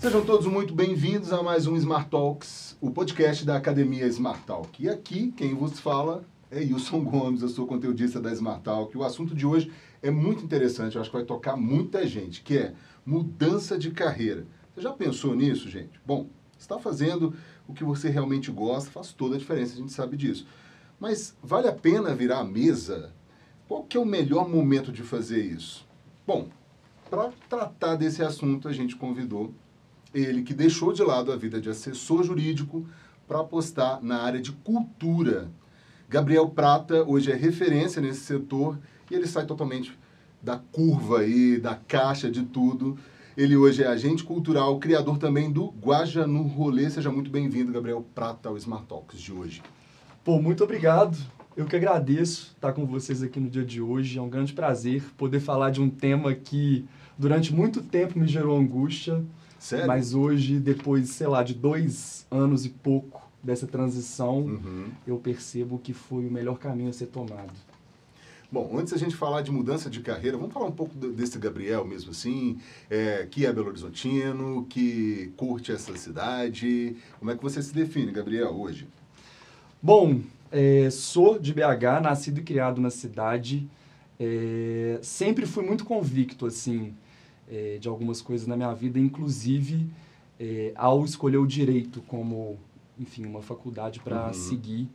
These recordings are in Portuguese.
Sejam todos muito bem-vindos a mais um Smart Talks, o podcast da Academia Smart Talk. E aqui quem vos fala é Wilson Gomes, eu sou conteudista da Smart Talk. O assunto de hoje é muito interessante, eu acho que vai tocar muita gente, que é mudança de carreira. Você já pensou nisso, gente? Bom, está fazendo o que você realmente gosta, faz toda a diferença, a gente sabe disso. Mas vale a pena virar a mesa? Qual que é o melhor momento de fazer isso? Bom, para tratar desse assunto, a gente convidou ele que deixou de lado a vida de assessor jurídico para apostar na área de cultura. Gabriel Prata hoje é referência nesse setor e ele sai totalmente da curva aí, da caixa de tudo. Ele hoje é agente cultural, criador também do Guaja no Rolê. Seja muito bem-vindo, Gabriel Prata, ao Smart Talks de hoje. Pô, muito obrigado. Eu que agradeço estar com vocês aqui no dia de hoje. É um grande prazer poder falar de um tema que durante muito tempo me gerou angústia. Sério? Mas hoje, depois, sei lá, de dois anos e pouco dessa transição, Uhum. eu percebo que foi o melhor caminho a ser tomado. Bom, antes da gente falar de mudança de carreira, vamos falar um pouco desse Gabriel mesmo assim, é, que é Belo Horizontino, que curte essa cidade. Como é que você se define, Gabriel, hoje? Bom, é, sou de BH, nascido e criado na cidade. É, sempre fui muito convicto, assim, é, de algumas coisas na minha vida, inclusive é, ao escolher o direito como, enfim, uma faculdade para Uhum. seguir.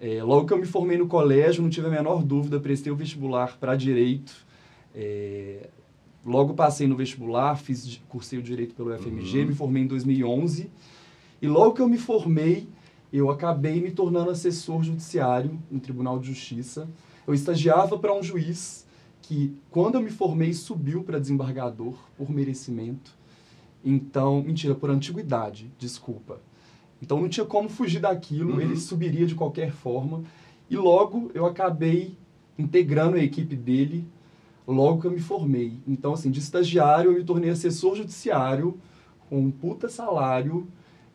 É, logo que eu me formei no colégio, não tive a menor dúvida, prestei o vestibular para direito. É, logo passei no vestibular, fiz, cursei o direito pelo FMG, Uhum. me formei em 2011. E logo que eu me formei, eu acabei me tornando assessor judiciário no Tribunal de Justiça. Eu estagiava para um juiz que, quando eu me formei, subiu para desembargador por merecimento. Então, mentira, por antiguidade, desculpa. Então não tinha como fugir daquilo, Uhum. ele subiria de qualquer forma. E logo eu acabei integrando a equipe dele logo que eu me formei. Então, assim, de estagiário eu me tornei assessor judiciário com um puta salário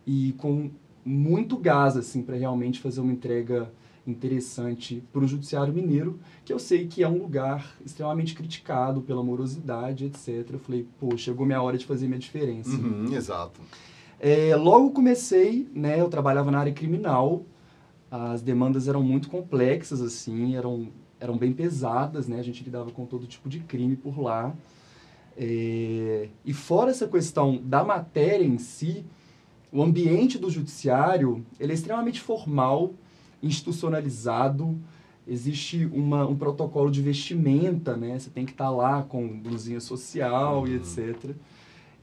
e com muito gás, assim, para realmente fazer uma entrega interessante para o judiciário mineiro, que eu sei que é um lugar extremamente criticado pela morosidade, etc. Eu falei, pô, chegou minha hora de fazer minha diferença. Uhum, exato. É, logo comecei, né, eu trabalhava na área criminal, as demandas eram muito complexas, assim, eram, eram bem pesadas, né, a gente lidava com todo tipo de crime por lá. É, e fora essa questão da matéria em si, o ambiente do judiciário, ele é extremamente formal, institucionalizado, existe uma, um protocolo de vestimenta, né, você tem que estar lá com blusinha social e Uhum. etc.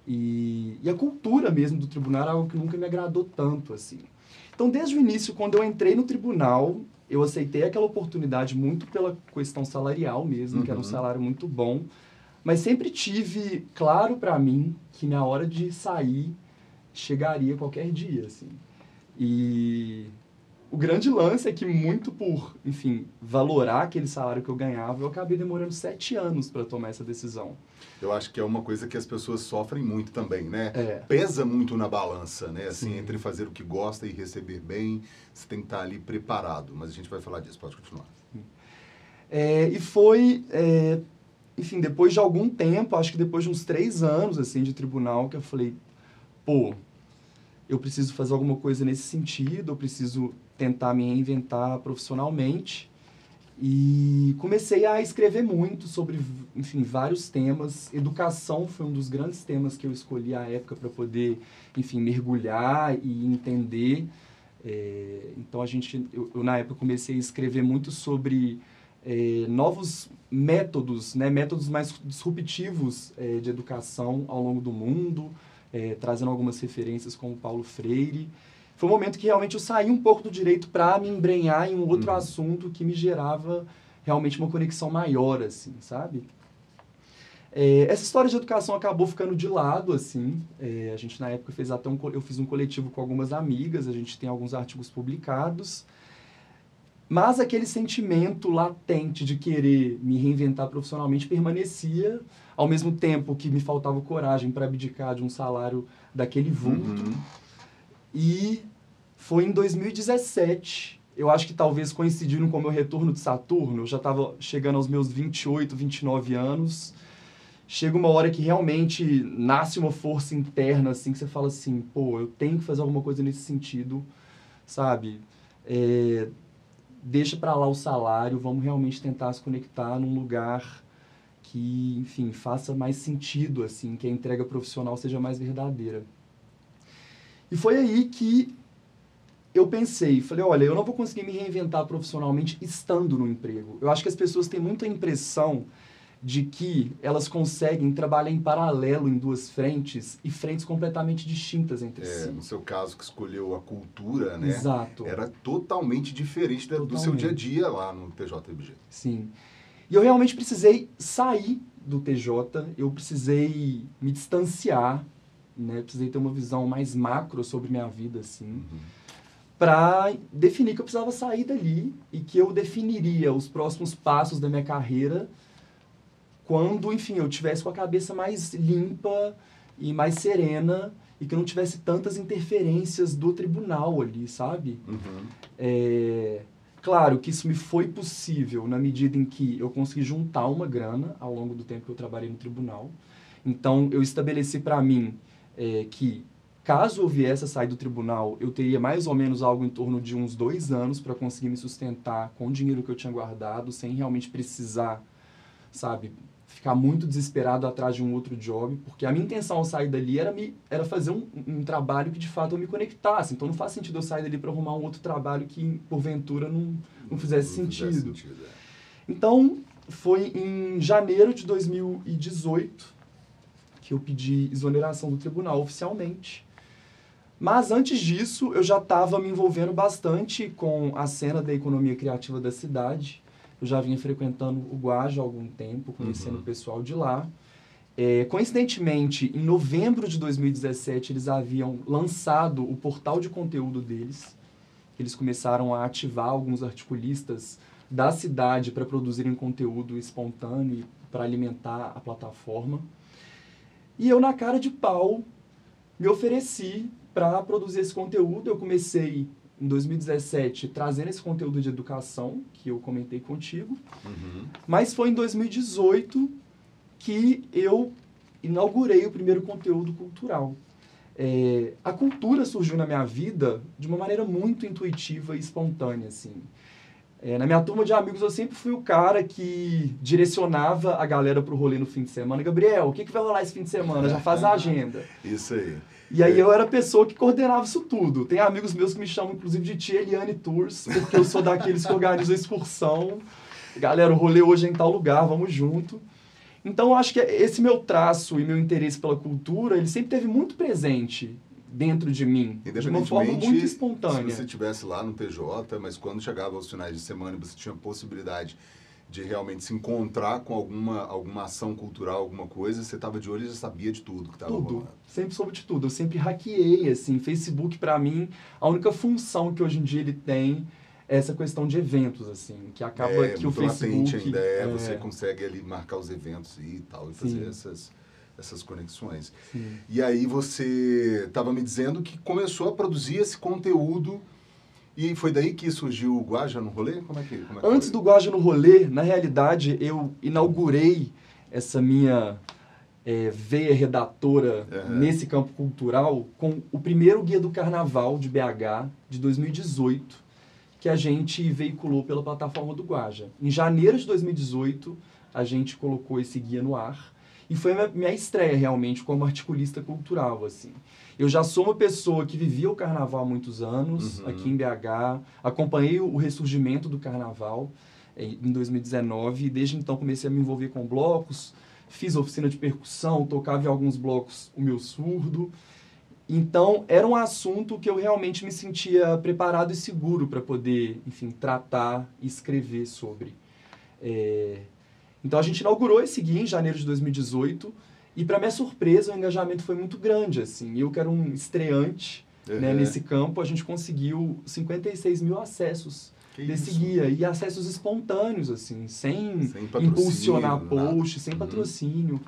E, e a cultura mesmo do tribunal é algo que nunca me agradou tanto, assim. Então, desde o início, quando eu entrei no tribunal, eu aceitei aquela oportunidade muito pela questão salarial mesmo, que era um Uhum. salário muito bom, mas sempre tive claro para mim que minha hora de sair chegaria qualquer dia, assim. E o grande lance é que muito por, enfim, valorar aquele salário que eu ganhava, eu acabei demorando sete anos para tomar essa decisão. Eu acho que é uma coisa que as pessoas sofrem muito também, né? É. Pesa muito na balança, né? Assim, Sim. entre fazer o que gosta e receber bem, você tem que estar ali preparado. Mas a gente vai falar disso, pode continuar. É, e foi, é, enfim, depois de algum tempo, acho que depois de uns três anos, assim, de tribunal, que eu falei, pô, eu preciso fazer alguma coisa nesse sentido, eu preciso tentar me reinventar profissionalmente. E comecei a escrever muito sobre, enfim, vários temas. Educação foi um dos grandes temas que eu escolhi à época para poder, enfim, mergulhar e entender. É, então a gente, eu, eu, na época comecei a escrever muito sobre é, novos métodos, né, métodos mais disruptivos é, de educação ao longo do mundo, é, trazendo algumas referências como Paulo Freire. Foi um momento que realmente eu saí um pouco do direito para me embrenhar em um outro Uhum. assunto que me gerava realmente uma conexão maior, assim, sabe? É, essa história de educação acabou ficando de lado, assim. É, a gente, na época, fez até um... Eu fiz um coletivo com algumas amigas, a gente tem alguns artigos publicados. Mas aquele sentimento latente de querer me reinventar profissionalmente permanecia, ao mesmo tempo que me faltava coragem para abdicar de um salário daquele vulto. Uhum. E foi em 2017, eu acho que talvez coincidindo com o meu retorno de Saturno, eu já estava chegando aos meus 28, 29 anos, chega uma hora que realmente nasce uma força interna, assim, que você fala assim, pô, eu tenho que fazer alguma coisa nesse sentido, sabe? É, deixa para lá o salário, vamos realmente tentar se conectar num lugar que, enfim, faça mais sentido, assim, que a entrega profissional seja mais verdadeira. E foi aí que eu pensei, falei, olha, eu não vou conseguir me reinventar profissionalmente estando no emprego. Eu acho que as pessoas têm muita impressão de que elas conseguem trabalhar em paralelo em duas frentes e frentes completamente distintas entre é, si. No seu caso, que escolheu a cultura, né? Exato. Era totalmente diferente totalmente. do seu dia a dia lá no TJBG. Sim. E eu realmente precisei sair do TJ, eu precisei me distanciar, né? precisei ter uma visão mais macro sobre minha vida, assim. Uhum para definir que eu precisava sair dali e que eu definiria os próximos passos da minha carreira quando, enfim, eu tivesse com a cabeça mais limpa e mais serena e que não tivesse tantas interferências do tribunal ali, sabe? Uhum. É, claro que isso me foi possível na medida em que eu consegui juntar uma grana ao longo do tempo que eu trabalhei no tribunal. Então, eu estabeleci para mim é, que Caso eu viesse a sair do tribunal, eu teria mais ou menos algo em torno de uns dois anos para conseguir me sustentar com o dinheiro que eu tinha guardado, sem realmente precisar, sabe, ficar muito desesperado atrás de um outro job, porque a minha intenção ao sair dali era, me, era fazer um, um trabalho que de fato eu me conectasse. Então não faz sentido eu sair dali para arrumar um outro trabalho que porventura não, não fizesse não sentido. Fizesse sentido é. Então foi em janeiro de 2018 que eu pedi exoneração do tribunal oficialmente. Mas antes disso, eu já estava me envolvendo bastante com a cena da economia criativa da cidade. Eu já vinha frequentando o Guaja há algum tempo, conhecendo uhum. o pessoal de lá. É, coincidentemente, em novembro de 2017, eles haviam lançado o portal de conteúdo deles. Eles começaram a ativar alguns articulistas da cidade para produzirem conteúdo espontâneo para alimentar a plataforma. E eu, na cara de pau, me ofereci para produzir esse conteúdo. Eu comecei em 2017 trazendo esse conteúdo de educação, que eu comentei contigo. Uhum. Mas foi em 2018 que eu inaugurei o primeiro conteúdo cultural. É, a cultura surgiu na minha vida de uma maneira muito intuitiva e espontânea, assim. É, na minha turma de amigos, eu sempre fui o cara que direcionava a galera pro rolê no fim de semana. Gabriel, o que, que vai rolar esse fim de semana? Já faz a agenda. Isso aí. E aí eu era a pessoa que coordenava isso tudo. Tem amigos meus que me chamam, inclusive, de tia Eliane Tours, porque eu sou daqueles que organizam a excursão. Galera, o rolê hoje é em tal lugar, vamos junto. Então, eu acho que esse meu traço e meu interesse pela cultura, ele sempre teve muito presente dentro de mim, de uma forma muito espontânea. Se você estivesse lá no PJ, mas quando chegava aos finais de semana você tinha possibilidade de realmente se encontrar com alguma, alguma ação cultural, alguma coisa, você estava de olho e já sabia de tudo que estava Tudo. Sempre soube de tudo. Eu sempre hackeei, assim. Facebook, para mim, a única função que hoje em dia ele tem é essa questão de eventos, assim. Que acaba é, que o Facebook... ainda é, é, você consegue ali marcar os eventos e tal, e fazer essas essas conexões. Sim. E aí você estava me dizendo que começou a produzir esse conteúdo e foi daí que surgiu o Guaja no rolê? Como é que, como é que Antes foi? do Guaja no rolê, na realidade, eu inaugurei essa minha é, veia redatora uhum. nesse campo cultural com o primeiro Guia do Carnaval de BH de 2018, que a gente veiculou pela plataforma do Guaja. Em janeiro de 2018, a gente colocou esse guia no ar. E foi a minha estreia realmente como articulista cultural, assim. Eu já sou uma pessoa que vivia o carnaval há muitos anos, uhum. aqui em BH. Acompanhei o ressurgimento do carnaval eh, em 2019 e desde então comecei a me envolver com blocos, fiz oficina de percussão, tocava em alguns blocos o meu surdo. Então, era um assunto que eu realmente me sentia preparado e seguro para poder, enfim, tratar e escrever sobre. É... Então, a gente inaugurou esse guia em janeiro de 2018 e para minha surpresa, o engajamento foi muito grande, assim. Eu que era um estreante uhum. né, nesse campo, a gente conseguiu 56 mil acessos que desse isso? guia. E acessos espontâneos, assim, sem, sem impulsionar post, sem uhum. patrocínio.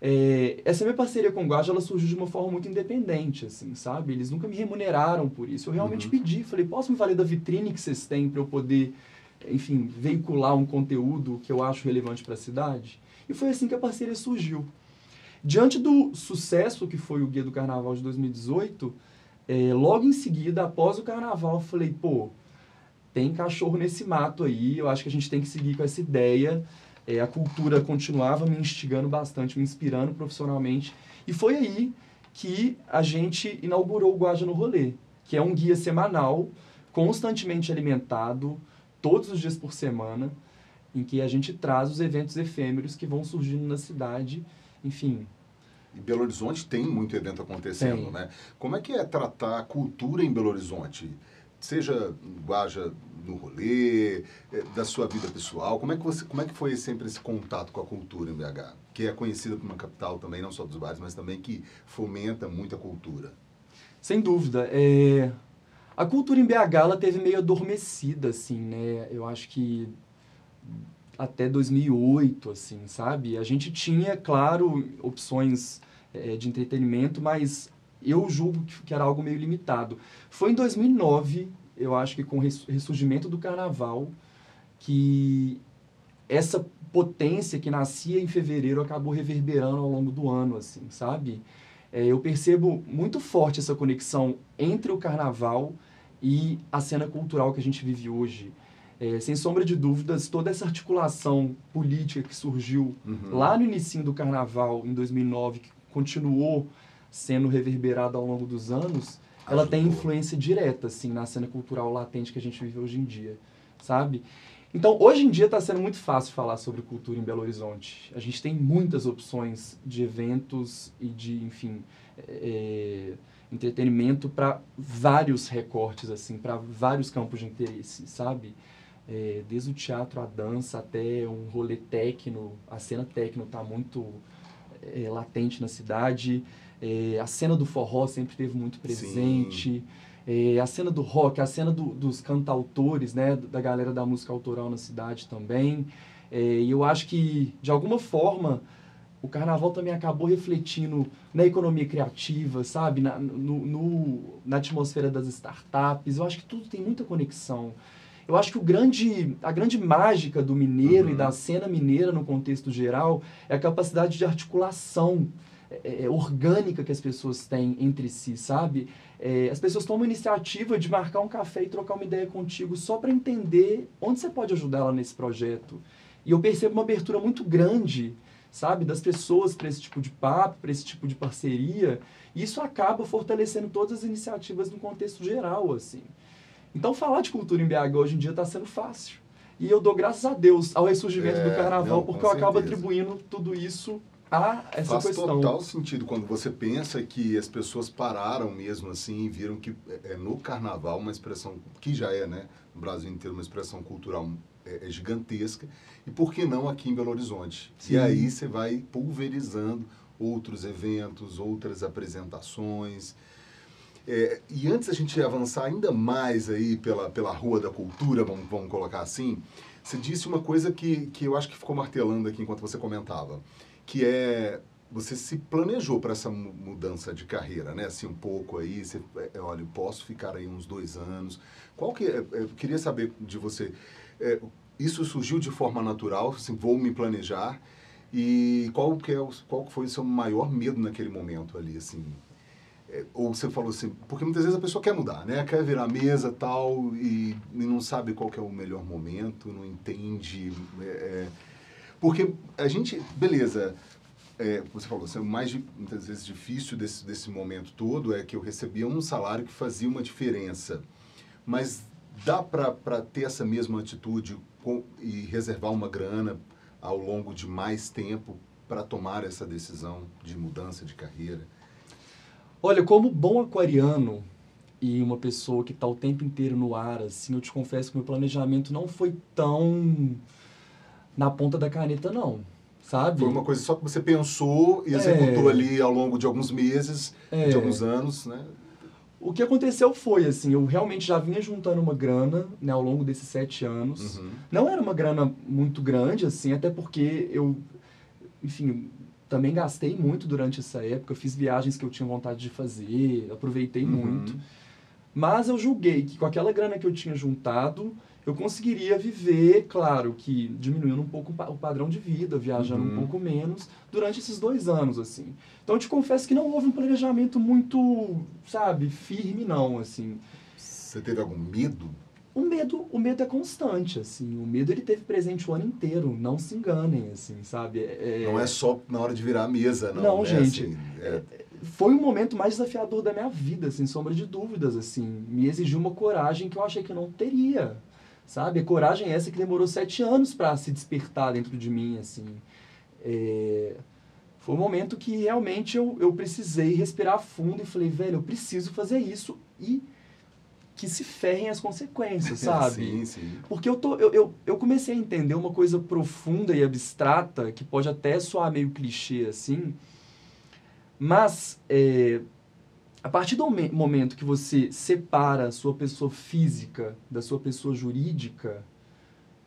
É, essa minha parceria com o Guaja, ela surgiu de uma forma muito independente, assim, sabe? Eles nunca me remuneraram por isso. Eu realmente uhum. pedi, falei, posso me valer da vitrine que vocês têm para eu poder, enfim, veicular um conteúdo que eu acho relevante para a cidade? E foi assim que a parceria surgiu. Diante do sucesso que foi o Guia do Carnaval de 2018, é, logo em seguida, após o Carnaval, eu falei, pô, tem cachorro nesse mato aí, eu acho que a gente tem que seguir com essa ideia. É, a cultura continuava me instigando bastante, me inspirando profissionalmente. E foi aí que a gente inaugurou o Guaja no Rolê, que é um guia semanal, constantemente alimentado, todos os dias por semana, em que a gente traz os eventos efêmeros que vão surgindo na cidade, enfim. E Belo Horizonte tem muito evento acontecendo, tem. né? Como é que é tratar a cultura em Belo Horizonte? Seja Guaja no rolê, eh, da sua vida pessoal, como é que, você, como é que foi sempre esse contato com a cultura em BH? Que é conhecida como uma capital também, não só dos bares, mas também que fomenta muito a cultura. Sem dúvida. É... A cultura em BH ela teve meio adormecida, assim, né? Eu acho que até 2008, assim, sabe? A gente tinha, claro, opções é, de entretenimento, mas eu julgo que era algo meio limitado. Foi em 2009, eu acho que com o ressurgimento do carnaval, que essa potência que nascia em fevereiro acabou reverberando ao longo do ano, assim, sabe? É, eu percebo muito forte essa conexão entre o carnaval e a cena cultural que a gente vive hoje. É, sem sombra de dúvidas, toda essa articulação política que surgiu uhum. lá no início do carnaval, em 2009, que continuou sendo reverberada ao longo dos anos, ela tem influência direta, assim, na cena cultural latente que a gente vive hoje em dia, sabe? Então, hoje em dia está sendo muito fácil falar sobre cultura em Belo Horizonte. A gente tem muitas opções de eventos e de, enfim, é, entretenimento para vários recortes, assim, para vários campos de interesse, sabe? É, desde o teatro, a dança, até um rolê técnico. A cena técnico está muito é, latente na cidade. A cena do forró sempre teve muito presente. É, a cena do rock, a cena do, dos cantautores, né, da galera da música autoral na cidade também. É, e eu acho que, de alguma forma, o carnaval também acabou refletindo na economia criativa, sabe? Na, no, no, na atmosfera das startups. Eu acho que tudo tem muita conexão. Eu acho que o grande, a grande mágica do mineiro uhum. e da cena mineira no contexto geral é a capacidade de articulação é, é, orgânica que as pessoas têm entre si, sabe? É, as pessoas tomam a iniciativa de marcar um café e trocar uma ideia contigo só para entender onde você pode ajudar ela nesse projeto. E eu percebo uma abertura muito grande, sabe, das pessoas para esse tipo de papo, para esse tipo de parceria. E isso acaba fortalecendo todas as iniciativas no contexto geral, assim. Então, falar de cultura em BH hoje em dia está sendo fácil. E eu dou graças a Deus ao ressurgimento é, do carnaval, não, porque eu acabo atribuindo tudo isso a essa Faz questão. Faz total sentido quando você pensa que as pessoas pararam mesmo assim e viram que é, é no carnaval uma expressão, que já é, né, no Brasil inteiro, uma expressão cultural é, é gigantesca. E por que não aqui em Belo Horizonte? Sim. E aí você vai pulverizando outros eventos, outras apresentações. É, e antes da gente avançar ainda mais aí pela, pela Rua da Cultura, vamos, vamos colocar assim, você disse uma coisa que, que eu acho que ficou martelando aqui enquanto você comentava que é você se planejou para essa mudança de carreira, né? Assim, um pouco aí, você, é, olha, posso ficar aí uns dois anos. Qual que é, eu queria saber de você, é, isso surgiu de forma natural, assim, vou me planejar, e qual que, é, qual foi o seu maior medo naquele momento ali, assim? É, ou você falou assim, porque muitas vezes a pessoa quer mudar, né? Quer virar mesa tal, e, e não sabe qual que é o melhor momento, não entende... É, é porque a gente, beleza, é, você falou, assim, o mais muitas vezes difícil desse, desse momento todo é que eu recebia um salário que fazia uma diferença. Mas dá para ter essa mesma atitude com, e reservar uma grana ao longo de mais tempo para tomar essa decisão de mudança de carreira? Olha, como bom aquariano e uma pessoa que está o tempo inteiro no ar, assim, eu te confesso que meu planejamento não foi tão na ponta da caneta, não. Sabe? Foi uma coisa só que você pensou e executou é. ali ao longo de alguns meses, é. de alguns anos, né? O que aconteceu foi, assim, eu realmente já vinha juntando uma grana, né, ao longo desses sete anos. Uhum. Não era uma grana muito grande, assim, até porque eu, enfim, também gastei muito durante essa época. fiz viagens que eu tinha vontade de fazer, aproveitei uhum. muito. Mas eu julguei que com aquela grana que eu tinha juntado, eu conseguiria viver, claro, que diminuindo um pouco o padrão de vida, viajando uhum. um pouco menos, durante esses dois anos, assim. Então, eu te confesso que não houve um planejamento muito, sabe, firme, não, assim. Você teve algum medo? O medo, o medo é constante, assim. O medo, ele teve presente o ano inteiro. Não se enganem, assim, sabe? É... Não é só na hora de virar a mesa, não. Não, né? gente. Assim, é... Foi o momento mais desafiador da minha vida, sem sombra de dúvidas, assim. Me exigiu uma coragem que eu achei que eu não teria sabe? A coragem é essa que demorou sete anos para se despertar dentro de mim, assim. É... Foi um momento que realmente eu, eu precisei respirar fundo e falei, velho, eu preciso fazer isso e que se ferrem as consequências, sabe? sim, sim. Porque eu, tô, eu, eu, eu comecei a entender uma coisa profunda e abstrata, que pode até soar meio clichê assim, mas é, a partir do momento que você separa a sua pessoa física da sua pessoa jurídica,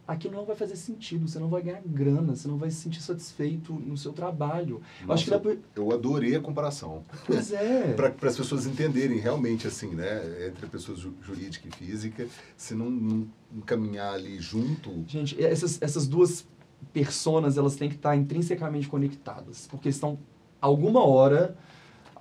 aquilo não vai fazer sentido, você não vai ganhar grana, você não vai se sentir satisfeito no seu trabalho. Nossa, acho que dá Eu adorei a comparação. Pois é. Para as pessoas entenderem realmente assim, né, entre a pessoa jurídica e física, se não, não, caminhar ali junto. Gente, essas, essas duas personas, elas têm que estar intrinsecamente conectadas, porque estão alguma hora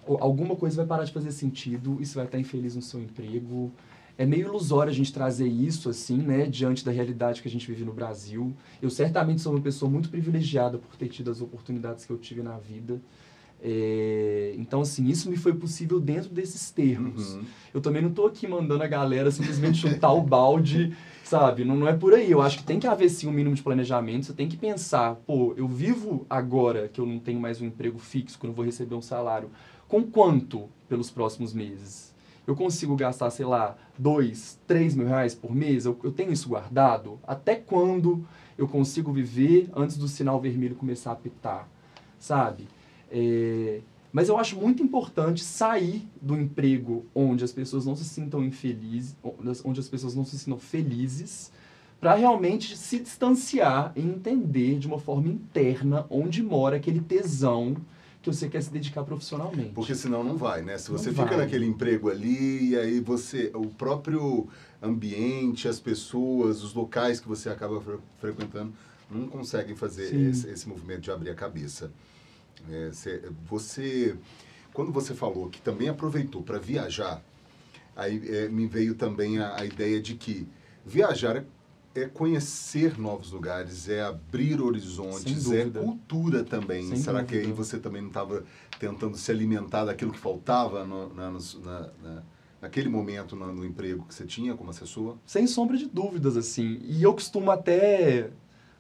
alguma coisa vai parar de fazer sentido e você vai estar infeliz no seu emprego. É meio ilusório a gente trazer isso, assim, né, diante da realidade que a gente vive no Brasil. Eu certamente sou uma pessoa muito privilegiada por ter tido as oportunidades que eu tive na vida. É, então, assim, isso me foi possível dentro desses termos. Uhum. Eu também não estou aqui mandando a galera simplesmente chutar o balde, sabe? Não, não é por aí. Eu acho que tem que haver, sim, um mínimo de planejamento. Você tem que pensar, pô, eu vivo agora que eu não tenho mais um emprego fixo, que eu não vou receber um salário com quanto pelos próximos meses? Eu consigo gastar, sei lá, dois, três mil reais por mês? Eu, eu tenho isso guardado? Até quando eu consigo viver antes do sinal vermelho começar a apitar? Sabe? É, mas eu acho muito importante sair do emprego onde as pessoas não se sintam infelizes, onde as pessoas não se sintam felizes, para realmente se distanciar e entender de uma forma interna onde mora aquele tesão que você quer se dedicar profissionalmente. Porque senão não vai, né? Se você não fica vai. naquele emprego ali e aí você, o próprio ambiente, as pessoas, os locais que você acaba fre frequentando, não conseguem fazer esse, esse, movimento de abrir a cabeça. É, você, quando você falou que também aproveitou para viajar, aí é, me veio também a, a ideia de que viajar é é conhecer novos lugares, é abrir horizontes, é cultura também. Sem Será dúvida. que aí você também não estava tentando se alimentar daquilo que faltava no, na, na, na, naquele momento no, no, emprego que você tinha como assessor? Sem sombra de dúvidas, assim. E eu costumo até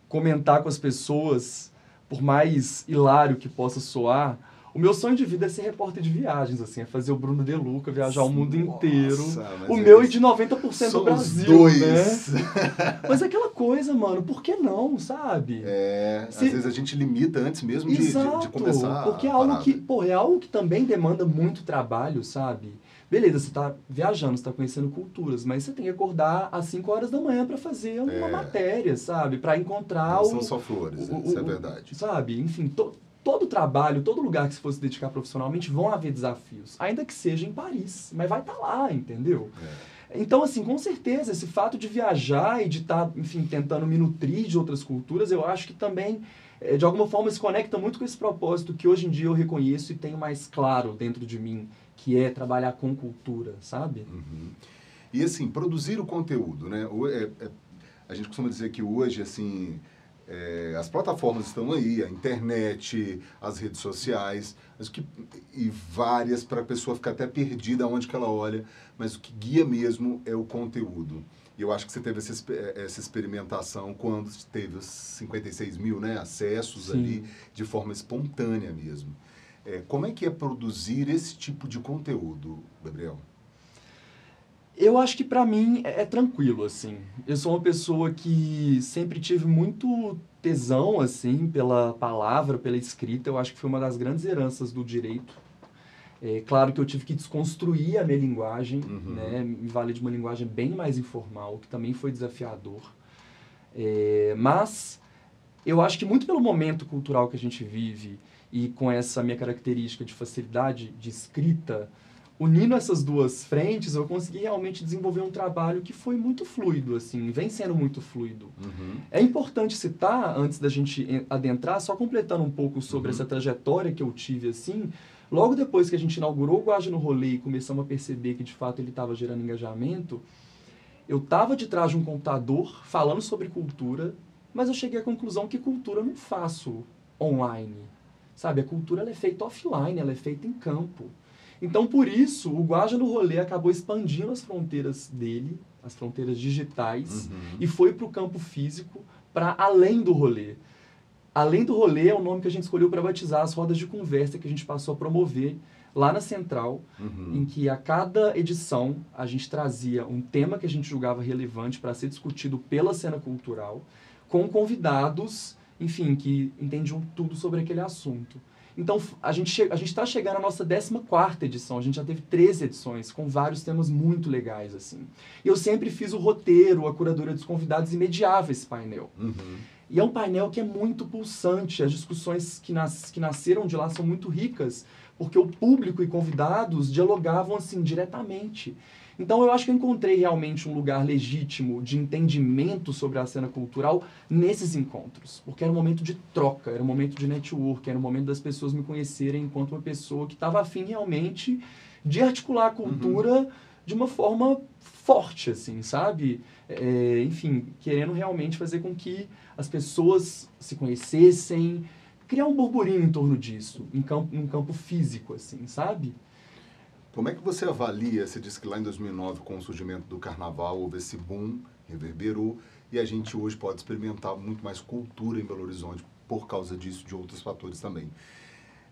comentar com as pessoas, por mais hilário que possa soar, o meu sonho de vida é ser repórter de viagens, assim, é fazer o Bruno De Luca viajar Nossa, o mundo inteiro. O meu e de 90% do Brasil, dois. né? mas é aquela coisa, mano, por que não, sabe? É, Se... às vezes a gente limita antes mesmo de, Exato, de, de começar. Porque é algo que, pô, é algo que também demanda muito trabalho, sabe? Beleza, você está viajando, você está conhecendo culturas, mas você tem que acordar às 5 horas da manhã para fazer uma é. matéria, sabe? Para encontrar não o. São só flores, o, isso é verdade. Sabe? Enfim, to, todo trabalho, todo lugar que se fosse dedicar profissionalmente, vão haver desafios. Ainda que seja em Paris. Mas vai estar tá lá, entendeu? É. Então, assim, com certeza, esse fato de viajar e de estar, tá, enfim, tentando me nutrir de outras culturas, eu acho que também, eh, de alguma forma, se conecta muito com esse propósito que hoje em dia eu reconheço e tenho mais claro dentro de mim, que é trabalhar com cultura, sabe? Uhum. E, assim, produzir o conteúdo, né? É, é, a gente costuma dizer que hoje, assim é, as plataformas estão aí, a internet, as redes sociais, mas que, e várias para a pessoa ficar até perdida onde que ela olha, mas o que guia mesmo é o conteúdo. E eu acho que você teve essa, essa experimentação quando teve os 56 mil né, acessos Sim. ali de forma espontânea mesmo. É, como é que é produzir esse tipo de conteúdo, Gabriel? Eu acho que para mim é, é, tranquilo, assim. Eu sou uma pessoa que sempre tive muito tesão, assim, pela palavra, pela escrita. Eu acho que foi uma das grandes heranças do direito. É claro que eu tive que desconstruir a minha linguagem, uhum. né? Me valer de uma linguagem bem mais informal, que também foi desafiador. É, mas eu acho que muito pelo momento cultural que a gente vive e com essa minha característica de facilidade de escrita, unindo essas duas frentes, eu consegui realmente desenvolver um trabalho que foi muito fluido, assim, vem sendo muito fluido. Uhum. É importante citar, antes da gente adentrar, só completando um pouco sobre uhum. essa trajetória que eu tive, assim, logo depois que a gente inaugurou o Guaja no Rolê e começamos a perceber que, de fato, ele estava gerando engajamento, eu estava de trás de um computador falando sobre cultura, mas eu cheguei à conclusão que cultura eu não faço online, sabe? A cultura ela é feita offline, ela é feita em campo. Então, por isso, o Guaja no Rolê acabou expandindo as fronteiras dele, as fronteiras digitais, uhum. e foi para o campo físico, para além do rolê. Além do rolê é o nome que a gente escolheu para batizar as rodas de conversa que a gente passou a promover lá na Central, uhum. em que a cada edição a gente trazia um tema que a gente julgava relevante para ser discutido pela cena cultural, com convidados, enfim, que entendiam tudo sobre aquele assunto. Então, a gente a está chegando à nossa 14 edição. A gente já teve 13 edições, com vários temas muito legais, assim. E eu sempre fiz o roteiro, a curadoria dos convidados e mediava esse painel. Uhum. E é um painel que é muito pulsante. As discussões que, nas, que nasceram de lá são muito ricas, porque o público e convidados dialogavam, assim, diretamente. Então eu acho que eu encontrei realmente um lugar legítimo de entendimento sobre a cena cultural nesses encontros, porque era um momento de troca, era um momento de network, era um momento das pessoas me conhecerem enquanto uma pessoa que estava afim realmente de articular a cultura uhum. de uma forma forte, assim, sabe? É, enfim, querendo realmente fazer com que as pessoas se conhecessem, criar um burburinho em torno disso, em campo, em campo físico, assim, sabe? Como é que você avalia, você disse que lá em 2009, com o surgimento do carnaval, houve esse boom, reverberou, e a gente hoje pode experimentar muito mais cultura em Belo Horizonte por causa disso, de outros fatores também.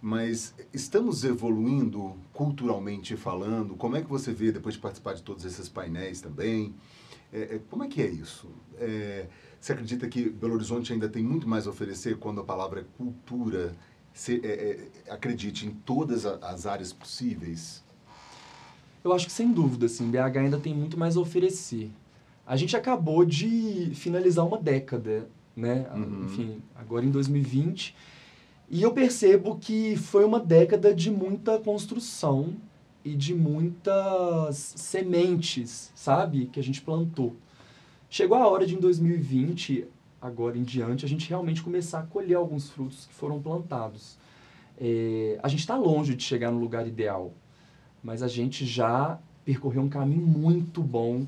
Mas estamos evoluindo culturalmente falando? Como é que você vê, depois de participar de todos esses painéis também, é, é, como é que é isso? É, você acredita que Belo Horizonte ainda tem muito mais a oferecer quando a palavra cultura? Se, é, é, acredite em todas as áreas possíveis? Eu acho que sem dúvida, assim, BH ainda tem muito mais a oferecer. A gente acabou de finalizar uma década, né? Uhum. Enfim, agora em 2020. E eu percebo que foi uma década de muita construção e de muitas sementes, sabe? Que a gente plantou. Chegou a hora de, em 2020, agora em diante, a gente realmente começar a colher alguns frutos que foram plantados. É, a gente está longe de chegar no lugar ideal mas a gente já percorreu um caminho muito bom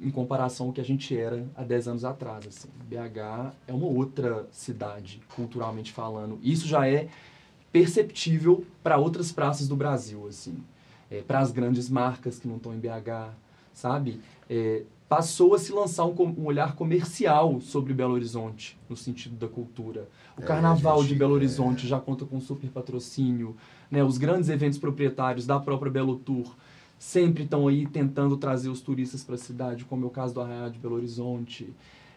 em comparação ao que a gente era há 10 anos atrás. Assim. BH é uma outra cidade, culturalmente falando. Isso já é perceptível para outras praças do Brasil, assim. É, para as grandes marcas que não estão em BH, sabe? É, passou a se lançar um, um, olhar comercial sobre Belo Horizonte, no sentido da cultura. O é, Carnaval gente, de Belo Horizonte é... já conta com super patrocínio, né? os grandes eventos proprietários da própria Belo Tour sempre estão aí tentando trazer os turistas para a cidade, como é o caso do Arraial de Belo Horizonte.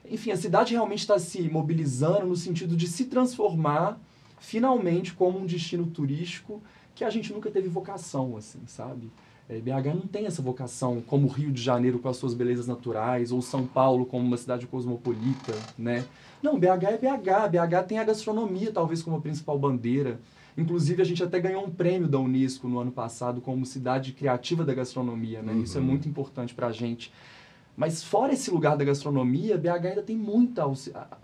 Enfim, a cidade realmente está se mobilizando no sentido de se transformar finalmente como um destino turístico que a gente nunca teve vocação, assim, sabe? É, BH não tem essa vocação como Rio de Janeiro com as suas belezas naturais, ou São Paulo como uma cidade cosmopolita, né? Não, BH é BH. BH tem a gastronomia talvez como a principal bandeira. Inclusive, a gente até ganhou um prêmio da Unesco no ano passado como cidade criativa da gastronomia, né? Uhum. Isso é uhum. muito importante para a gente. Mas fora esse lugar da gastronomia, BH ainda tem muito a,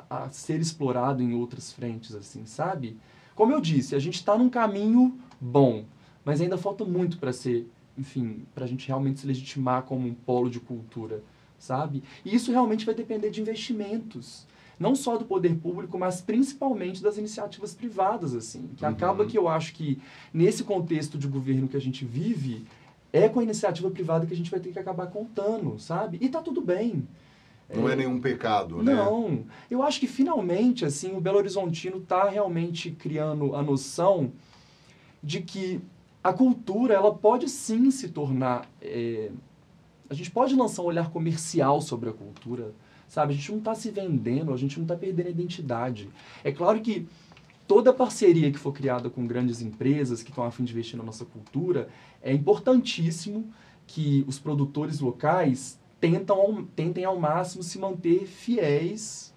a, a ser explorado em outras frentes, assim, sabe? Como eu disse, a gente está num caminho bom, mas ainda falta muito para ser enfim, para a gente realmente se legitimar como um polo de cultura, sabe? E isso realmente vai depender de investimentos. Não só do poder público, mas principalmente das iniciativas privadas, assim. Que uhum. acaba que eu acho que, nesse contexto de governo que a gente vive, é com a iniciativa privada que a gente vai ter que acabar contando, sabe? E tá tudo bem. Não é, é nenhum pecado, né? Não. Eu acho que finalmente, assim, o Belo Horizontino está realmente criando a noção de que a cultura ela pode sim se tornar. É, a gente pode lançar um olhar comercial sobre a cultura, sabe? A gente não está se vendendo, a gente não está perdendo a identidade. É claro que toda parceria que for criada com grandes empresas que estão a fim de investir na nossa cultura, é importantíssimo que os produtores locais tentam, tentem ao máximo se manter fiéis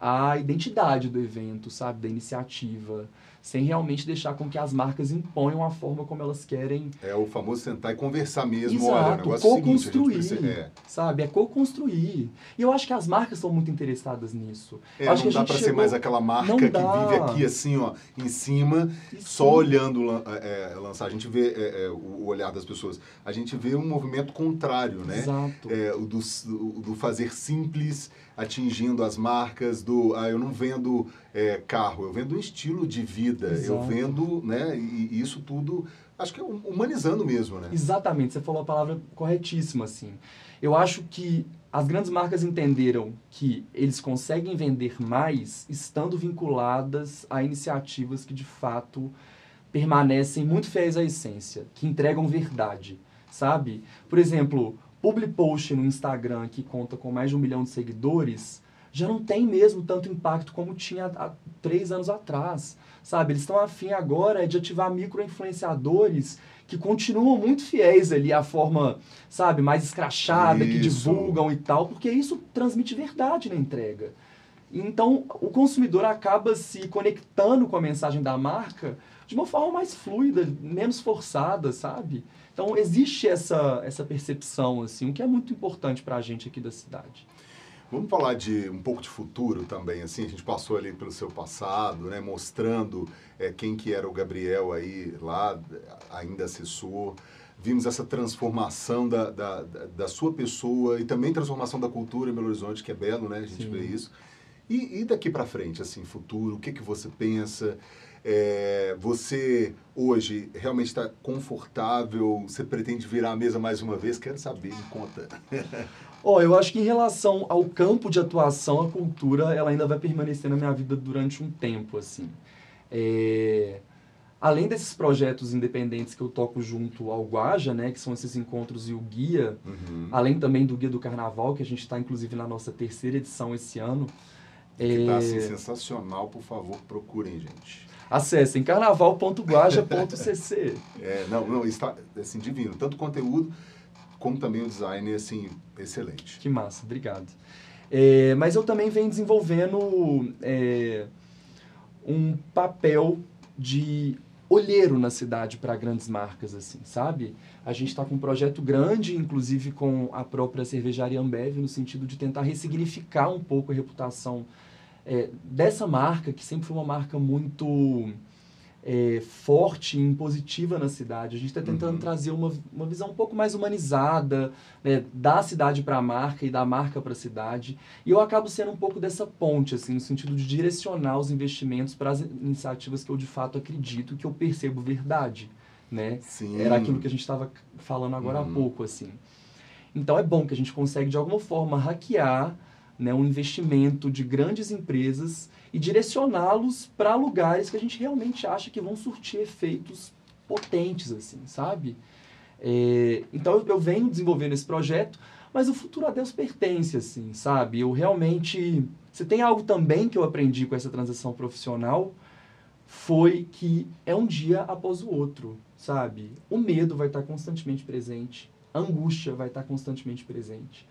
à identidade do evento, sabe? Da iniciativa sem realmente deixar com que as marcas imponham a forma como elas querem. É o famoso sentar e conversar mesmo. Exato, Olha, o negócio co-construir, é seguinte, é. sabe? É co-construir. E eu acho que as marcas estão muito interessadas nisso. É, acho não que dá para chegou... ser mais aquela marca que vive aqui assim, ó, em cima, Isso. só olhando lan- é, lançar. A gente vê é, é, o olhar das pessoas. A gente vê um movimento contrário, né? Exato. É, o do, o do fazer simples, atingindo as marcas, do ah, eu não vendo é, carro, eu vendo um estilo de vida, eu Exato. vendo, né? E, isso tudo, acho que é hum- humanizando mesmo, né? Exatamente, você falou a palavra corretíssima, assim. Eu acho que as grandes marcas entenderam que eles conseguem vender mais estando vinculadas a iniciativas que, de fato, permanecem muito fiéis à essência, que entregam verdade, sabe? Por exemplo, public post no Instagram que conta com mais de um milhão de seguidores já não tem mesmo tanto impacto como tinha há três anos atrás, sabe? Eles estão afim agora de ativar micro-influenciadores que continuam muito fiéis ali à forma, sabe, mais escrachada, que Isso. divulgam e tal, porque isso transmite verdade na entrega. Então, o consumidor acaba se conectando com a mensagem da marca de uma forma mais fluida, menos forçada, sabe? Então, existe essa, essa percepção, assim, o que é muito importante para a gente aqui da cidade. Vamos falar de um pouco de futuro também, assim, a gente passou ali pelo seu passado, né, mostrando é, quem que era o Gabriel aí lá, ainda assessor, vimos essa transformação da, da, da, sua pessoa e também transformação da cultura em Belo Horizonte, que é belo, né, a gente Sim. vê isso. E, e daqui para frente, assim, futuro, o que que você pensa? É, você hoje realmente está confortável? Você pretende virar a mesa mais uma vez? Quero saber, me conta. Ó, eu acho que em relação ao campo de atuação, a cultura, ela ainda vai permanecer na minha vida durante um tempo, assim. É, Além desses projetos independentes que eu toco junto ao Guaja, né, que são esses encontros e o Guia, Uhum. além também do Guia do Carnaval, que a gente está inclusive na nossa terceira edição esse ano. Que tá é, assim, sensacional, por favor, procurem, gente. Acessem carnaval.guaja.cc. É, não, não, está assim, divino. Tanto o conteúdo como também o design, assim, excelente. Que massa, obrigado. É, mas eu também venho desenvolvendo é, um papel de olheiro na cidade para grandes marcas, assim, sabe? A gente está com um projeto grande, inclusive com a própria cervejaria Ambev, no sentido de tentar ressignificar um pouco a reputação é, dessa marca, que sempre foi uma marca muito é, forte e impositiva na cidade. A gente está tentando Uhum. trazer uma, uma visão um pouco mais humanizada né, da cidade para a marca e da marca para a cidade. E eu acabo sendo um pouco dessa ponte, assim, no sentido de direcionar os investimentos para as iniciativas que eu de fato acredito, que eu percebo verdade, né? Sim. Era aquilo que a gente estava falando agora Uhum. há pouco, assim. Então é bom que a gente consegue, de alguma forma, hackear né, um investimento de grandes empresas e direcioná-los para lugares que a gente realmente acha que vão surtir efeitos potentes, assim, sabe? É, então eu- eu venho desenvolvendo esse projeto, mas o futuro a Deus pertence, assim, sabe? Eu realmente... Se tem algo também que eu aprendi com essa transição profissional, foi que é um dia após o outro, sabe? O medo vai estar constantemente presente, a angústia vai estar constantemente presente.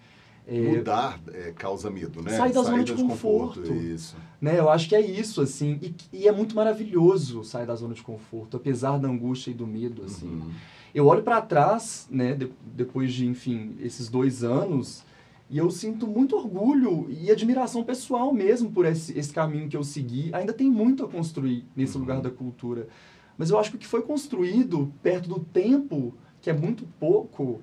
É, Mudar é, causa medo, né? Sair da Sair zona de do desconforto, conforto. Isso. né? Eu acho que é isso, assim, e, e é muito maravilhoso sair da zona de conforto, apesar da angústia e do medo, assim. Uhum. Eu olho para trás, né, de- depois de, enfim, esses dois anos, e eu sinto muito orgulho e admiração pessoal mesmo por esse, esse caminho que eu segui. Ainda tem muito a construir nesse Uhum. lugar da cultura. Mas eu acho que o que foi construído perto do tempo, que é muito pouco,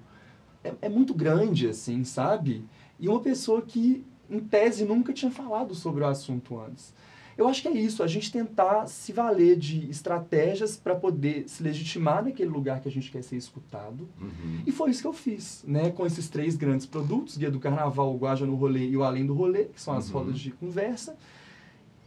é, é muito grande, assim, sabe? E uma pessoa que, em tese, nunca tinha falado sobre o assunto antes. Eu acho que é isso, a gente tentar se valer de estratégias para poder se legitimar naquele lugar que a gente quer ser escutado. Uhum. E foi isso que eu fiz, né? Com esses três grandes produtos, Guia do Carnaval, o Guaja no Rolê e o Além do Rolê, que são as Uhum. rodas de conversa.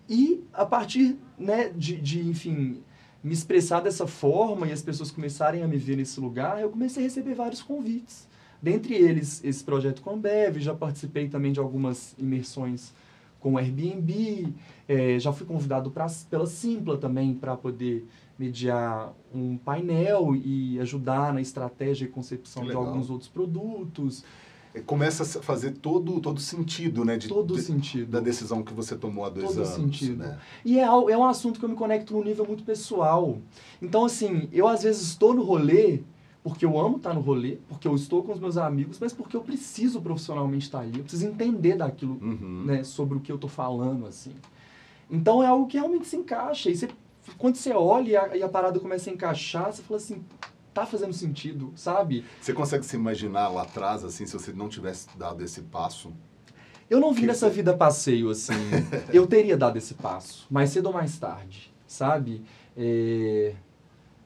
E a partir, né, de, de, enfim, me expressar dessa forma e as pessoas começarem a me ver nesse lugar, eu comecei a receber vários convites. Dentre eles, esse projeto com a Ambev, já participei também de algumas imersões com o Airbnb, eh, já fui convidado pra, pela Simpla também para poder mediar um painel e ajudar na estratégia e concepção de alguns outros produtos. é, começa a fazer todo, todo sentido, né? De, todo de, sentido. Da decisão que você tomou há dois todo anos. sentido. Né? E é, é um assunto que eu me conecto num nível muito pessoal. Então, assim, eu às vezes estou no rolê porque eu amo estar no rolê, porque eu estou com os meus amigos, mas porque eu preciso profissionalmente estar ali, eu preciso entender daquilo, uhum. né, sobre o que eu estou falando, assim. Então é algo que realmente se encaixa. E você, quando você olha e a, e a parada começa a encaixar, você fala assim, tá fazendo sentido, sabe? Você consegue se imaginar lá atrás, assim, se você não tivesse dado esse passo? Eu não vi nessa vida passeio, assim. eu teria dado esse passo, mais cedo ou mais tarde, sabe? É...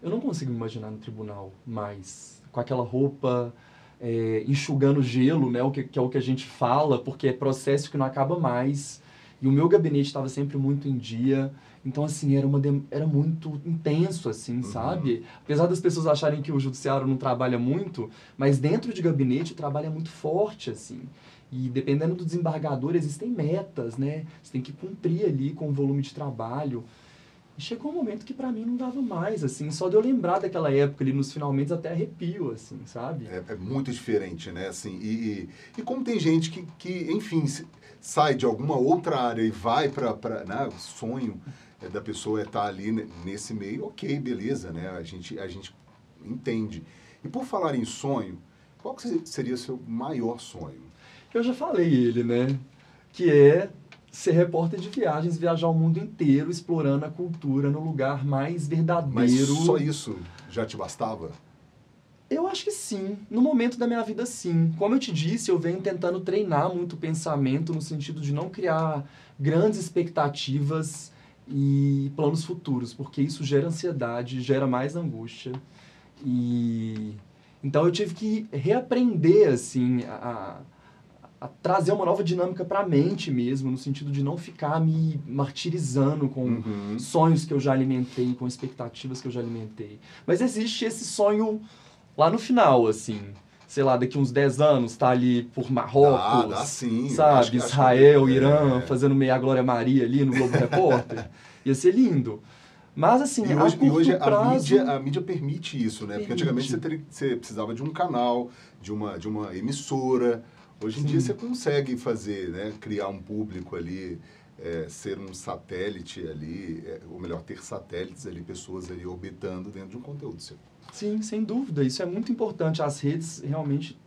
Eu não consigo me imaginar no tribunal mais, com aquela roupa, é, enxugando gelo, né? O que, que é o que a gente fala, porque é processo que não acaba mais. E o meu gabinete estava sempre muito em dia. Então, assim, era, uma, era muito intenso, assim, uhum. sabe? Apesar das pessoas acharem que o judiciário não trabalha muito, mas dentro de gabinete o trabalho é muito forte, assim. E dependendo do desembargador, existem metas, né? Você tem que cumprir ali com o volume de trabalho. E chegou um momento que para mim não dava mais, assim, só de eu lembrar daquela época ali nos finalmente até arrepio, assim, sabe? É, é muito diferente, né, assim, e, e, e, como tem gente que, que enfim, sai de alguma outra área e vai para, né, o sonho da pessoa é estar tá ali nesse meio, ok, beleza, né, a gente, a gente entende. E por falar em sonho, qual seria o seu maior sonho? Eu já falei ele, né, que é ser repórter de viagens, viajar o mundo inteiro explorando a cultura no lugar mais verdadeiro. Mas só isso já te bastava? Eu acho que sim. No momento da minha vida, sim. Como eu te disse, eu venho tentando treinar muito o pensamento no sentido de não criar grandes expectativas e planos futuros, porque isso gera ansiedade, gera mais angústia. E então eu tive que reaprender assim a a trazer uma nova dinâmica para a mente mesmo, no sentido de não ficar me martirizando com uhum. sonhos que eu já alimentei, com expectativas que eu já alimentei. Mas existe esse sonho lá no final, assim. Sei lá, daqui uns 10 anos tá ali por Marrocos. Dá, dá sim. Sabe? Acho, Israel, acho que... Irã, é. fazendo meia Glória Maria ali no Globo Repórter. Ia ser lindo. Mas assim, e hoje, a, e hoje prazo, a, mídia, a mídia permite isso, né? Permite. Porque antigamente você, teria, você precisava de um canal, de uma, de uma emissora. Hoje em Sim. dia você consegue fazer, né? Criar um público ali, é, ser um satélite ali, é, ou melhor, ter satélites ali, pessoas ali orbitando dentro de um conteúdo seu. Sim, sem dúvida. Isso é muito importante. As redes realmente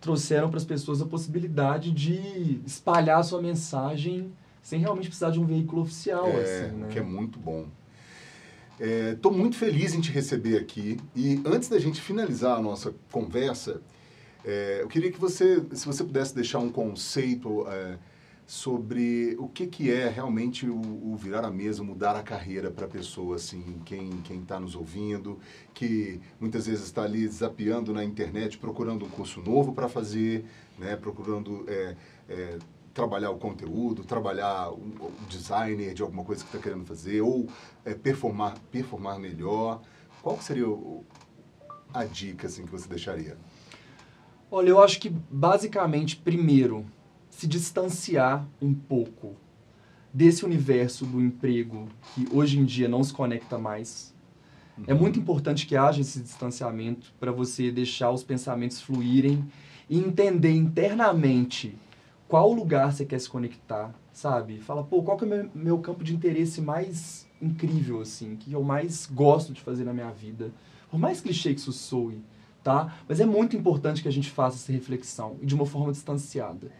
trouxeram para as pessoas a possibilidade de espalhar a sua mensagem sem realmente precisar de um veículo oficial. É, assim, né? que é muito bom. Estou é, muito feliz em te receber aqui. E antes da gente finalizar a nossa conversa, é, eu queria que você, se você pudesse deixar um conceito é, sobre o que, que é realmente o, o, virar a mesa, mudar a carreira para a pessoa, assim, quem está nos ouvindo, que muitas vezes está ali desafiando na internet, procurando um curso novo para fazer, né, procurando é, é, trabalhar o conteúdo, trabalhar o, o, designer de alguma coisa que está querendo fazer, ou é, performar, performar melhor. Qual seria o, a dica assim, que você deixaria? Olha, eu acho que basicamente, primeiro, se distanciar um pouco desse universo do emprego que hoje em dia não se conecta mais. É uhum. É muito importante que haja esse distanciamento para você deixar os pensamentos fluírem e entender internamente qual lugar você quer se conectar, sabe? Fala, pô, qual que é o meu, meu campo de interesse mais incrível, assim, que eu mais gosto de fazer na minha vida. Por mais clichê que isso soe, tá? Mas é muito importante que a gente faça essa reflexão e de uma forma distanciada.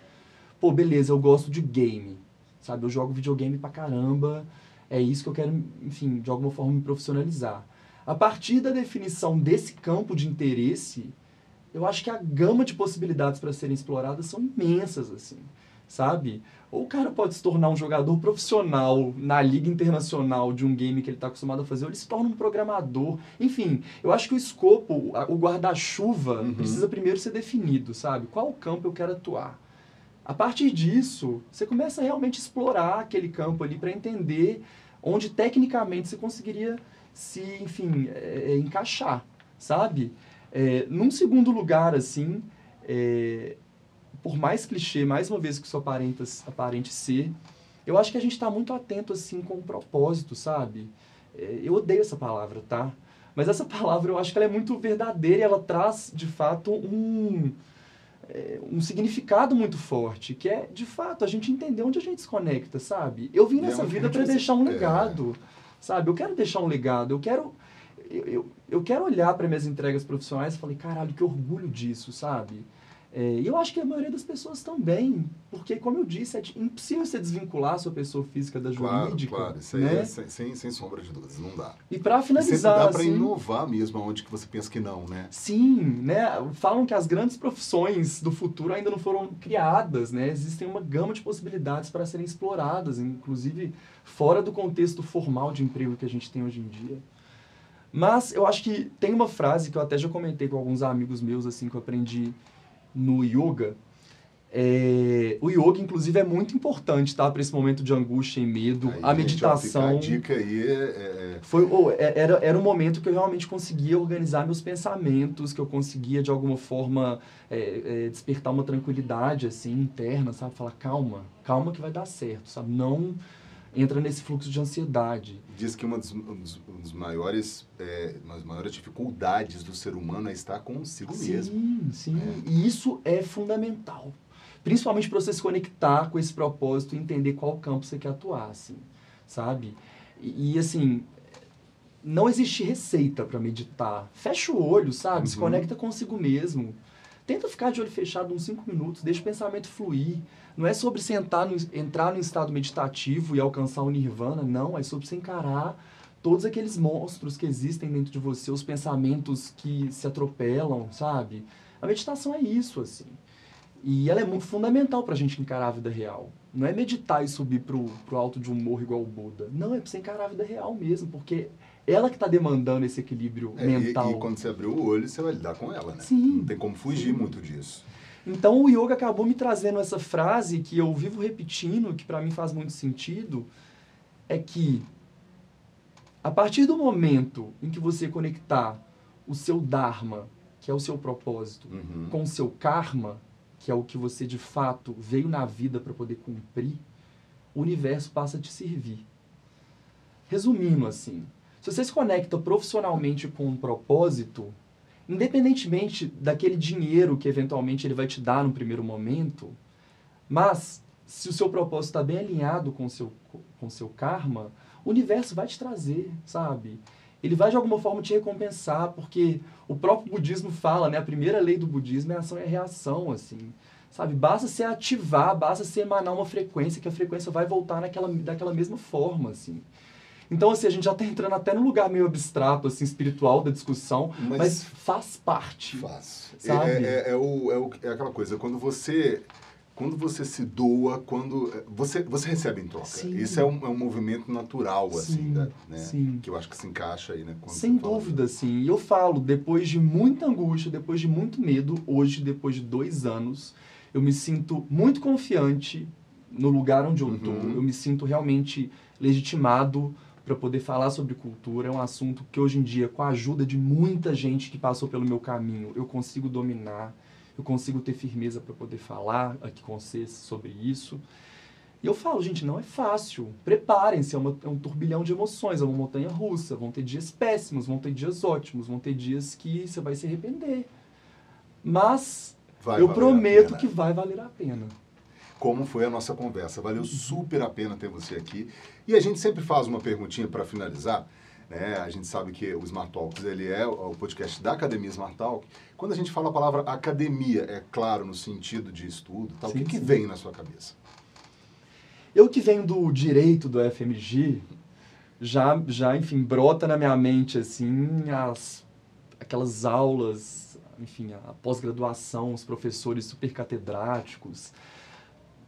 Pô, beleza, eu gosto de game, sabe? Eu jogo videogame pra caramba, é isso que eu quero, enfim, de alguma forma me profissionalizar. A partir da definição desse campo de interesse, eu acho que a gama de possibilidades para serem exploradas são imensas, assim, sabe? Ou o cara pode se tornar um jogador profissional na liga internacional de um game que ele está acostumado a fazer, ou ele se torna um programador. Enfim, eu acho que o escopo, o guarda-chuva, uhum. precisa primeiro ser definido, sabe? Qual campo eu quero atuar? A partir disso, você começa a realmente explorar aquele campo ali para entender onde tecnicamente você conseguiria se, enfim, é, é, encaixar, sabe? É, num segundo lugar, assim, é, por mais clichê, mais uma vez que isso aparenta, aparente ser, eu acho que a gente está muito atento, assim, com o propósito, sabe? É, eu odeio essa palavra, tá? Mas essa palavra eu acho que ela é muito verdadeira e ela traz, de fato, um, é, um significado muito forte, que é, de fato, a gente entender onde a gente se conecta, sabe? Eu vim é nessa vida para deixar um é. legado, sabe? Eu quero deixar um legado, eu quero eu, eu, eu quero olhar para minhas entregas profissionais e falei, caralho, que orgulho disso, sabe? É, E eu acho que a maioria das pessoas também, porque, como eu disse, é impossível você desvincular a sua pessoa física da jurídica, claro. Isso aí né? é sem, sem, sem sombra de dúvidas, não dá. E para E finalizar, dá para assim, inovar mesmo aonde que você pensa que não, né? Sim, né? Falam que as grandes profissões do futuro ainda não foram criadas, né? Existem uma gama de possibilidades para serem exploradas, inclusive fora do contexto formal de emprego que a gente tem hoje em dia. Mas eu acho que tem uma frase que eu até já comentei com alguns amigos meus, assim, que eu aprendi no yoga. É, o yoga, inclusive, é muito importante, tá? Para esse momento de angústia e medo. Aí, a gente, meditação. a dica aí é, é- Foi, oh, era, era um momento que eu realmente conseguia organizar meus pensamentos, que eu conseguia, de alguma forma, é, é, despertar uma tranquilidade, assim, interna, sabe? Falar, calma, calma que vai dar certo, sabe? Não entra nesse fluxo de ansiedade. diz que uma das, um dos, um dos maiores, é, uma das maiores dificuldades do ser humano é estar consigo mesmo. Sim, sim. E isso é fundamental. Principalmente para você se conectar com esse propósito e entender qual campo você quer atuar, assim, sabe? E, e, assim, não existe receita para meditar. Fecha o olho, sabe? Se Uhum. conecta consigo mesmo. Tenta ficar de olho fechado uns 5 minutos, deixa o pensamento fluir. Não é sobre sentar no, entrar no estado meditativo e alcançar o nirvana, não. É sobre você encarar todos aqueles monstros que existem dentro de você, os pensamentos que se atropelam, sabe? A meditação é isso, assim. E ela é muito fundamental pra gente encarar a vida real. Não é meditar e subir pro, pro alto de um morro igual o Buda. Não, é pra você encarar a vida real mesmo, porque ela que tá demandando esse equilíbrio É, e- mental. E, quando você abrir o olho, você vai lidar com ela, né? Sim, Não tem como fugir sim. muito disso. Então o yoga acabou me trazendo essa frase que eu vivo repetindo, que pra mim faz muito sentido, é que a partir do momento em que você conectar o seu dharma, que é o seu propósito, Uhum. com o seu karma, que é o que você de fato veio na vida para poder cumprir, o universo passa a te servir. Resumindo assim, se você se conecta profissionalmente com um propósito, independentemente daquele dinheiro que eventualmente ele vai te dar no primeiro momento, mas se o seu propósito está bem alinhado com o seu, com o seu karma, o universo vai te trazer, sabe? Ele vai de alguma forma te recompensar, porque o próprio budismo fala, né? A primeira lei do budismo é ação e reação, assim. Sabe? Basta você ativar, basta você emanar uma frequência, que a frequência vai voltar naquela, daquela mesma forma, assim. Então, assim, a gente já está entrando até num lugar meio abstrato, assim, espiritual da discussão, Mas- mas, faz parte. Faz. É, Sabe? é, é o, é, o- é aquela coisa, quando você. Quando você se doa, quando. Você, você recebe em troca. Sim. Isso é um, é um movimento natural, assim, Sim, da- né? sim. Que eu acho que se encaixa aí, né? quando Sem dúvida, sim. E eu falo, depois de muita angústia, depois de muito medo, hoje, depois de dois anos, eu me sinto muito confiante no lugar onde eu tô. Uhum. Eu me sinto realmente legitimado para poder falar sobre cultura. É um assunto que hoje em dia, com a ajuda de muita gente que passou pelo meu caminho, eu consigo dominar. Eu consigo ter firmeza para poder falar aqui com vocês sobre isso. E eu falo, gente, não é fácil. Preparem-se, é, é um turbilhão de emoções, é uma montanha russa. Vão ter dias péssimos, vão ter dias ótimos, vão ter dias que você vai se arrepender. Mas Vai eu prometo que vai valer a pena. Como foi a nossa conversa. Valeu Uhum. super a pena ter você aqui. E a gente sempre faz uma perguntinha para finalizar. Né? A gente sabe que o Smart Talks ele é o podcast da Academia Smart Talk. Quando a gente fala a palavra academia, é claro no sentido de estudo, tal, o Sim, que, que sim. vem na sua cabeça? Eu que venho do direito do FMG, já, já enfim, brota na minha mente, assim, as, aquelas aulas, enfim, a pós-graduação, os professores super catedráticos.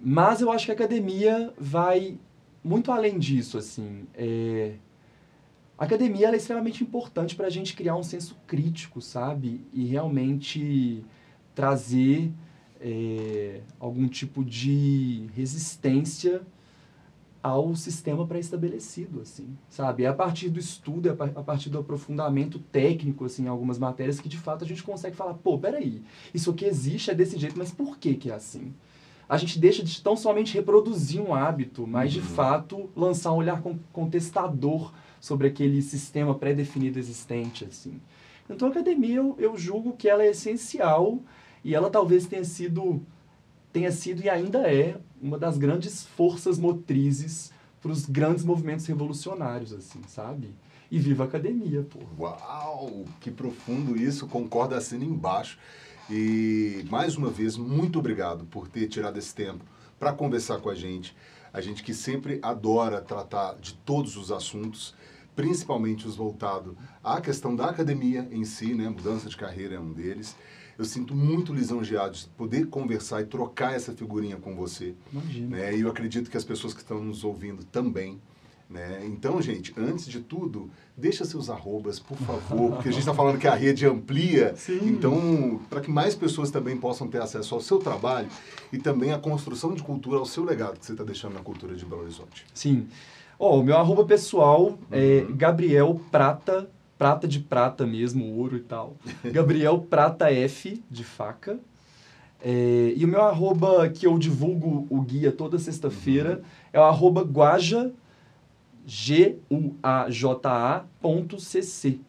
Mas eu acho que a academia vai muito além disso, assim. É... A academia é extremamente importante para a gente criar um senso crítico, sabe? E realmente trazer é, algum tipo de resistência ao sistema pré-estabelecido, assim, sabe? É a partir do estudo, é a partir do aprofundamento técnico, assim, em algumas matérias, que de fato a gente consegue falar, pô, peraí, isso aqui existe, é desse jeito, mas por que que é assim? A gente deixa de tão somente reproduzir um hábito, mas de Uhum. fato lançar um olhar con- contestador sobre aquele sistema pré-definido existente, assim. Então a academia, eu, eu julgo que ela é essencial E ela talvez tenha sido, tenha sido e ainda é uma das grandes forças motrizes para os grandes movimentos revolucionários, assim, sabe? E viva a academia, pô. Uau, que profundo isso, concorda assim embaixo. E mais uma vez, muito obrigado por ter tirado esse tempo para conversar com a gente. A gente que sempre adora tratar de todos os assuntos, principalmente os voltados à questão da academia em si, né? Mudança de carreira é um deles. Eu sinto muito lisonjeado de poder conversar e trocar essa figurinha com você. Imagina. Né? E eu acredito que as pessoas que estão nos ouvindo também. Né? Então, gente, antes de tudo, deixa seus arrobas, por favor, porque a gente está falando que a rede amplia. Sim. Então, para que mais pessoas também possam ter acesso ao seu trabalho e também à construção de cultura, ao seu legado que você está deixando na cultura de Belo Horizonte. Sim. Ó, o meu arroba pessoal é Uhum. Gabriel Prata, prata de prata mesmo, ouro e tal. Gabriel Prata F, de faca. É, e o meu arroba que eu divulgo o guia toda sexta-feira é o arroba guaja, G-U-A-J-A, ponto C-C.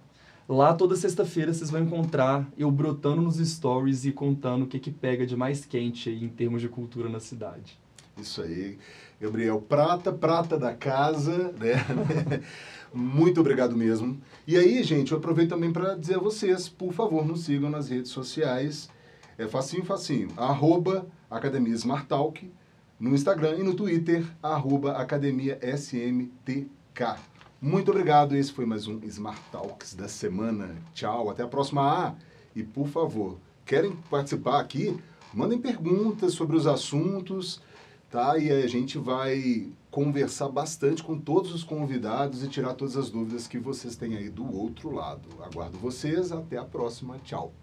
Lá toda sexta-feira vocês vão encontrar eu brotando nos stories e contando o que que pega de mais quente aí em termos de cultura na cidade. Isso aí. Gabriel Prata, prata da casa, né? Muito obrigado mesmo. E aí, gente, eu aproveito também para dizer a vocês, por favor, nos sigam nas redes sociais. É facinho, facinho. Arroba Academia Smart Talk no Instagram e no Twitter, arroba Academia SMTK. Muito obrigado. Esse foi mais um Smart Talks da semana. Tchau, até a próxima. Ah, e por favor, querem participar aqui? Mandem perguntas sobre os assuntos tá? E a gente vai conversar bastante com todos os convidados e tirar todas as dúvidas que vocês têm aí do outro lado. Aguardo vocês, até a próxima. Tchau.